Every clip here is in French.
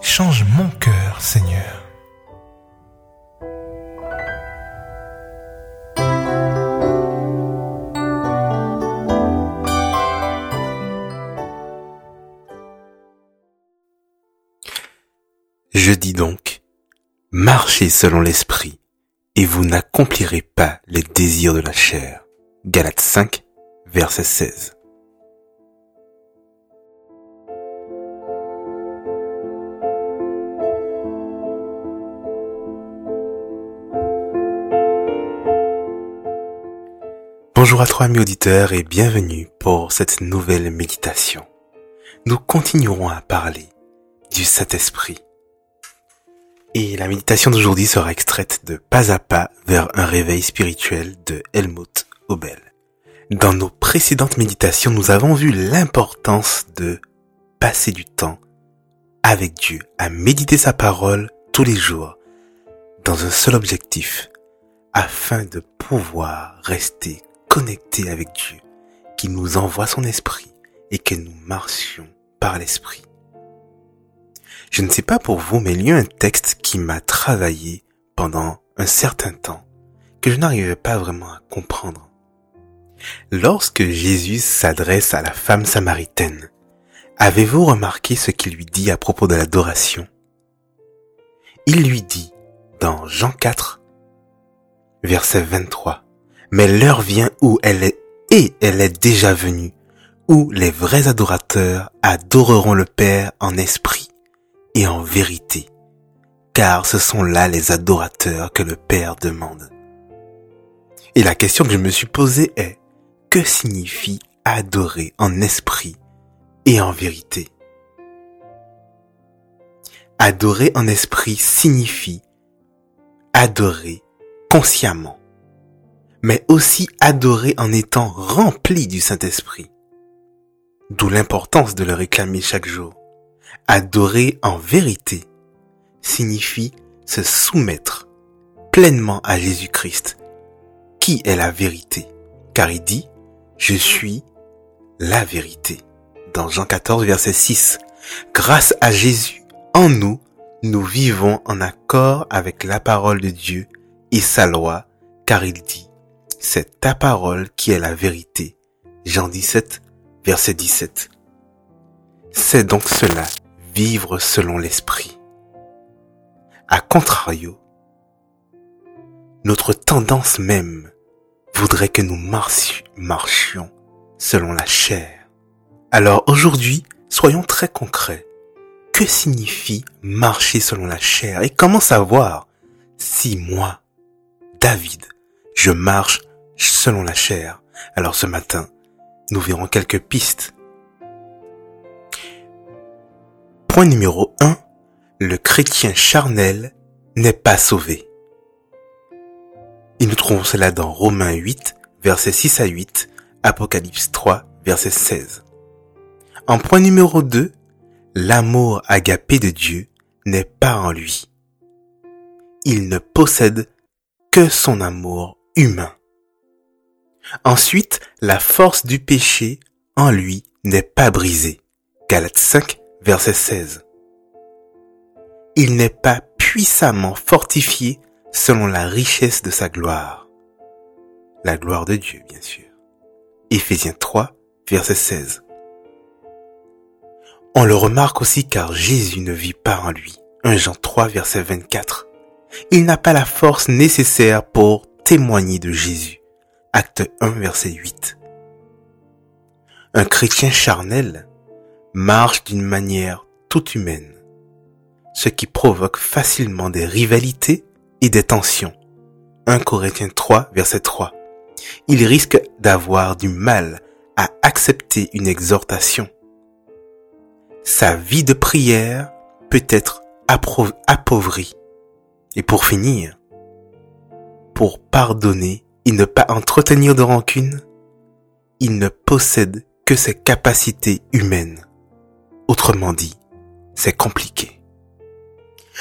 Change mon cœur, Seigneur. Je dis donc, marchez selon l'esprit, et vous n'accomplirez pas les désirs de la chair. Galates 5, verset 16. Bonjour à trois amis auditeurs et bienvenue pour cette nouvelle méditation. Nous continuerons à parler du Saint-Esprit. Et la méditation d'aujourd'hui sera extraite de Pas à pas vers un réveil spirituel de Helmut Obel. Dans nos précédentes méditations, nous avons vu l'importance de passer du temps avec Dieu, à méditer sa parole tous les jours, dans un seul objectif, afin de pouvoir rester connecté avec Dieu, qui nous envoie son esprit et que nous marchions par l'esprit. Je ne sais pas pour vous, mais il y a un texte qui m'a travaillé pendant un certain temps, que je n'arrivais pas vraiment à comprendre. Lorsque Jésus s'adresse à la femme samaritaine, avez-vous remarqué ce qu'il lui dit à propos de l'adoration? Il lui dit, dans Jean 4, verset 23, Mais l'heure vient où elle est, et elle est déjà venue, où les vrais adorateurs adoreront le Père en esprit et en vérité, car ce sont là les adorateurs que le Père demande. Et la question que je me suis posée est, que signifie adorer en esprit et en vérité? Adorer en esprit signifie adorer consciemment, mais aussi adorer en étant rempli du Saint-Esprit. D'où l'importance de le réclamer chaque jour. Adorer en vérité signifie se soumettre pleinement à Jésus-Christ, qui est la vérité, car il dit, je suis la vérité. Dans Jean 14, verset 6, grâce à Jésus, en nous, nous vivons en accord avec la parole de Dieu et sa loi, car il dit, c'est ta parole qui est la vérité. Jean 17, verset 17. C'est donc cela vivre selon l'esprit. A contrario, notre tendance même voudrait que nous marchions selon la chair. Alors aujourd'hui, soyons très concrets. Que signifie marcher selon la chair? Et comment savoir si moi, David, je marche selon la chair Alors ce matin, nous verrons quelques pistes Point numéro 1. Le chrétien charnel n'est pas sauvé. Et nous trouvons cela dans Romains 8, versets 6 à 8, Apocalypse 3, verset 16. En point numéro 2, l'amour agapé de Dieu n'est pas en lui. Il ne possède que son amour humain. Ensuite, la force du péché en lui n'est pas brisée. Galates 5, verset 16. Il n'est pas puissamment fortifié selon la richesse de sa gloire. La gloire de Dieu, bien sûr. Éphésiens 3, verset 16. On le remarque aussi car Jésus ne vit pas en lui. 1 Jean 3, verset 24. Il n'a pas la force nécessaire pour témoigner de Jésus. Acte 1, verset 8. Un chrétien charnel marche d'une manière toute humaine, ce qui provoque facilement des rivalités et des tensions. 1 Corinthiens 3, verset 3. Il risque d'avoir du mal à accepter une exhortation. Sa vie de prière peut être appauvrie. Et pour finir, pour pardonner ne pas entretenir de rancune, il ne possède que ses capacités humaines. Autrement dit, c'est compliqué.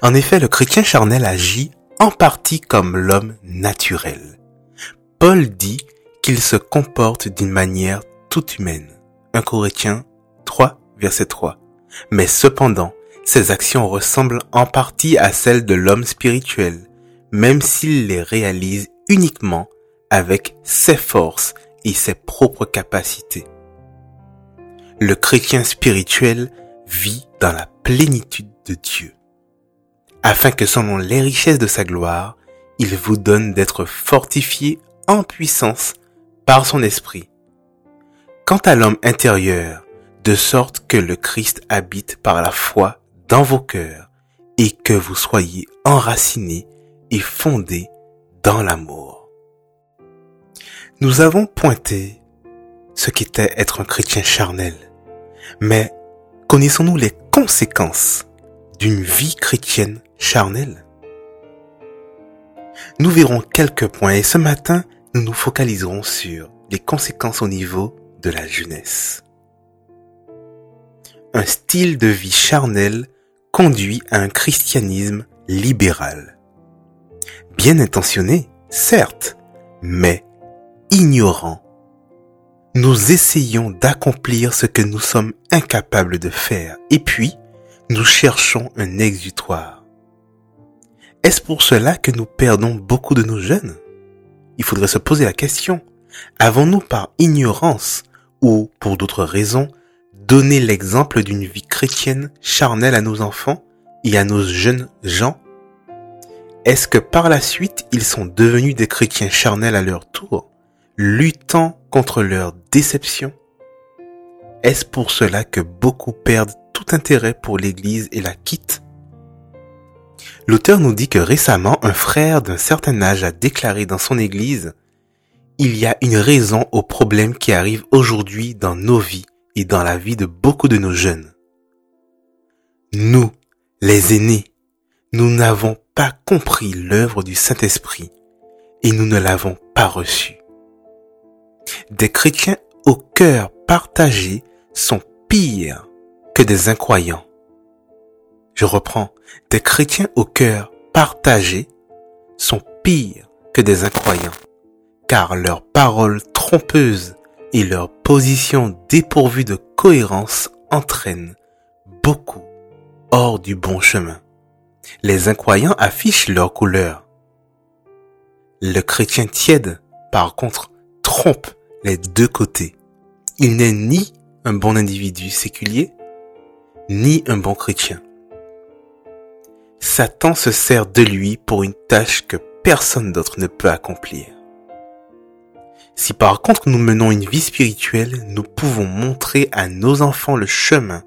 En effet, le chrétien charnel agit en partie comme l'homme naturel. Paul dit qu'il se comporte d'une manière toute humaine. 1 Corinthiens 3, verset 3. Mais cependant, ces actions ressemblent en partie à celles de l'homme spirituel, même s'il les réalise uniquement avec ses forces et ses propres capacités. Le chrétien spirituel vit dans la plénitude de Dieu, afin que selon les richesses de sa gloire, il vous donne d'être fortifié en puissance par son esprit. Quant à l'homme intérieur, de sorte que le Christ habite par la foi dans vos cœurs et que vous soyez enracinés et fondés dans l'amour. Nous avons pointé ce qu'était être un chrétien charnel, mais connaissons-nous les conséquences d'une vie chrétienne charnelle? Nous verrons quelques points et ce matin, nous nous focaliserons sur les conséquences au niveau de la jeunesse. Un style de vie charnel conduit à un christianisme libéral. Bien intentionné, certes, mais ignorant. Nous essayons d'accomplir ce que nous sommes incapables de faire et puis nous cherchons un exutoire. Est-ce pour cela que nous perdons beaucoup de nos jeunes? Il faudrait se poser la question. Avons-nous par ignorance ou pour d'autres raisons donner l'exemple d'une vie chrétienne charnelle à nos enfants et à nos jeunes gens? Est-ce que par la suite ils sont devenus des chrétiens charnels à leur tour, luttant contre leur déception? Est-ce pour cela que beaucoup perdent tout intérêt pour l'Église et la quittent? L'auteur nous dit que récemment un frère d'un certain âge a déclaré dans son Église il y a une raison aux problèmes qui arrivent aujourd'hui dans nos vies et dans la vie de beaucoup de nos jeunes. Nous, les aînés, nous n'avons pas compris l'œuvre du Saint-Esprit et nous ne l'avons pas reçu. Des chrétiens au cœur partagé sont pires que des incroyants. Je reprends, des chrétiens au cœur partagé sont pires que des incroyants, car leurs paroles trompeuses et leur position dépourvue de cohérence entraîne beaucoup hors du bon chemin. Les incroyants affichent leur couleur. Le chrétien tiède, par contre, trompe les deux côtés. Il n'est ni un bon individu séculier, ni un bon chrétien. Satan se sert de lui pour une tâche que personne d'autre ne peut accomplir. Si par contre nous menons une vie spirituelle, nous pouvons montrer à nos enfants le chemin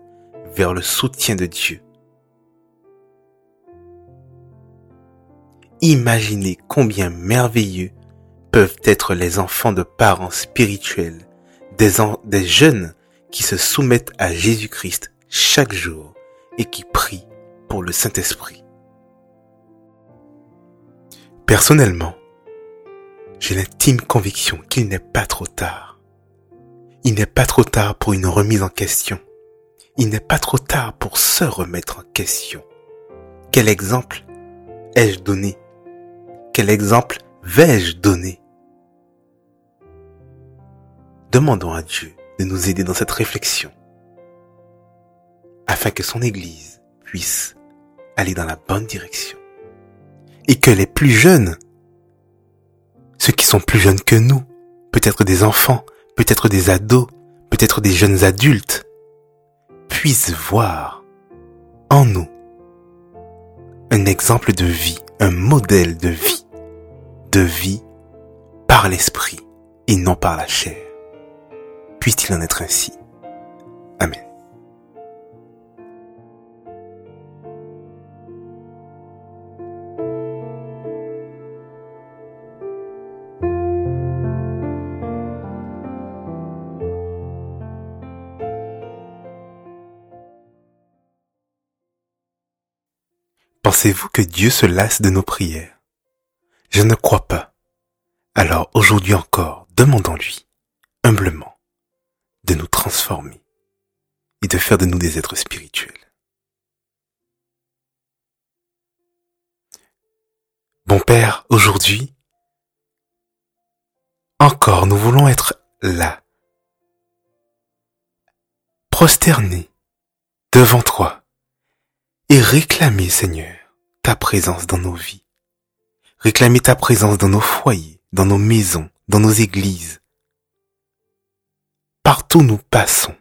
vers le soutien de Dieu. Imaginez combien merveilleux peuvent être les enfants de parents spirituels, des, des jeunes qui se soumettent à Jésus-Christ chaque jour et qui prient pour le Saint-Esprit. Personnellement, j'ai l'intime conviction qu'il n'est pas trop tard. Il n'est pas trop tard pour une remise en question. Il n'est pas trop tard pour se remettre en question. Quel exemple ai-je donné? Quel exemple vais-je donner? Demandons à Dieu de nous aider dans cette réflexion afin que son Église puisse aller dans la bonne direction et que les plus jeunes ceux qui sont plus jeunes que nous, peut-être des enfants, peut-être des ados, peut-être des jeunes adultes, puissent voir en nous un exemple de vie, un modèle de vie, de vie par l'esprit et non par la chair. Puisse-t-il en être ainsi. Amen. Pensez-vous que Dieu se lasse de nos prières? Je ne crois pas. Alors aujourd'hui encore, demandons-lui, humblement, de nous transformer et de faire de nous des êtres spirituels. Bon Père, aujourd'hui, encore nous voulons être là, prosternés devant toi et réclamer, Seigneur, ta présence dans nos vies. Réclamer ta présence dans nos foyers, dans nos maisons, dans nos églises. Partout nous passons.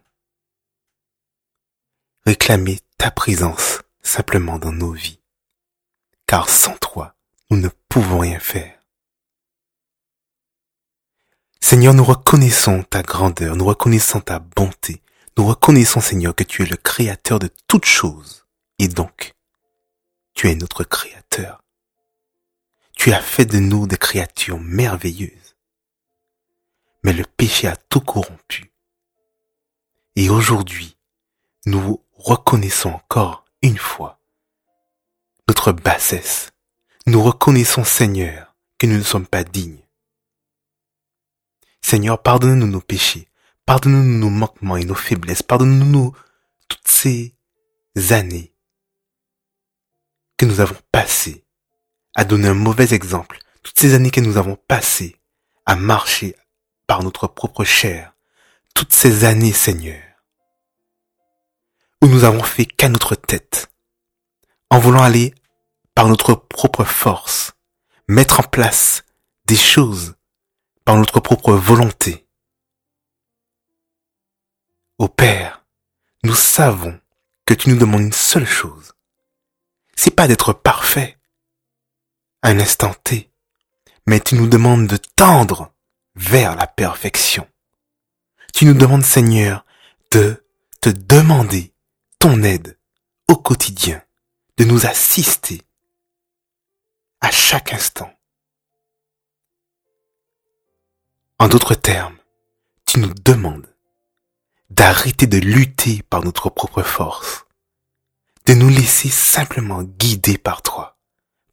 Réclamer ta présence simplement dans nos vies. Car sans toi, nous ne pouvons rien faire. Seigneur, nous reconnaissons ta grandeur, nous reconnaissons ta bonté, nous reconnaissons, Seigneur, que tu es le créateur de toutes choses, et donc, tu es notre créateur. Tu as fait de nous des créatures merveilleuses. Mais le péché a tout corrompu. Et aujourd'hui, nous reconnaissons encore une fois notre bassesse. Nous reconnaissons, Seigneur, que nous ne sommes pas dignes. Seigneur, pardonne-nous nos péchés, pardonne-nous nos manquements et nos faiblesses, pardonne-nous toutes ces années que nous avons passées à donner un mauvais exemple, toutes ces années que nous avons passées à marcher par notre propre chair, toutes ces années, Seigneur, où nous avons fait qu'à notre tête, en voulant aller par notre propre force, mettre en place des choses par notre propre volonté. Ô Père, nous savons que tu nous demandes une seule chose. C'est pas d'être parfait un instant T, mais tu nous demandes de tendre vers la perfection. Tu nous demandes, Seigneur, de te demander ton aide au quotidien, de nous assister à chaque instant. En d'autres termes, tu nous demandes d'arrêter de lutter par notre propre force, de nous laisser simplement guider par toi,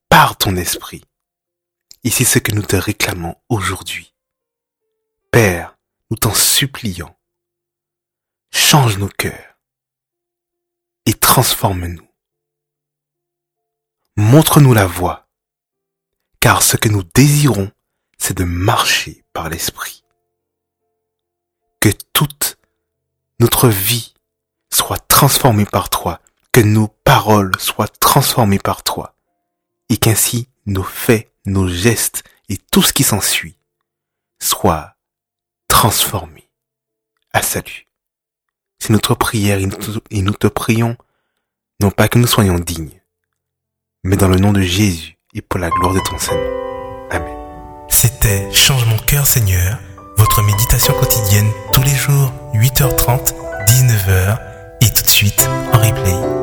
par ton esprit. Et c'est ce que nous te réclamons aujourd'hui. Père, nous t'en supplions, change nos cœurs et transforme-nous. Montre-nous la voie, car ce que nous désirons, c'est de marcher par l'Esprit. Que toute notre vie soit transformée par toi, que nos paroles soient transformées par toi, et qu'ainsi nos faits, nos gestes et tout ce qui s'ensuit soient transformés à salut. C'est notre prière et nous te prions, non pas que nous soyons dignes, mais dans le nom de Jésus et pour la gloire de ton Seigneur. C'était Change mon cœur Seigneur, votre méditation quotidienne tous les jours 8h30, 19h et tout de suite en replay.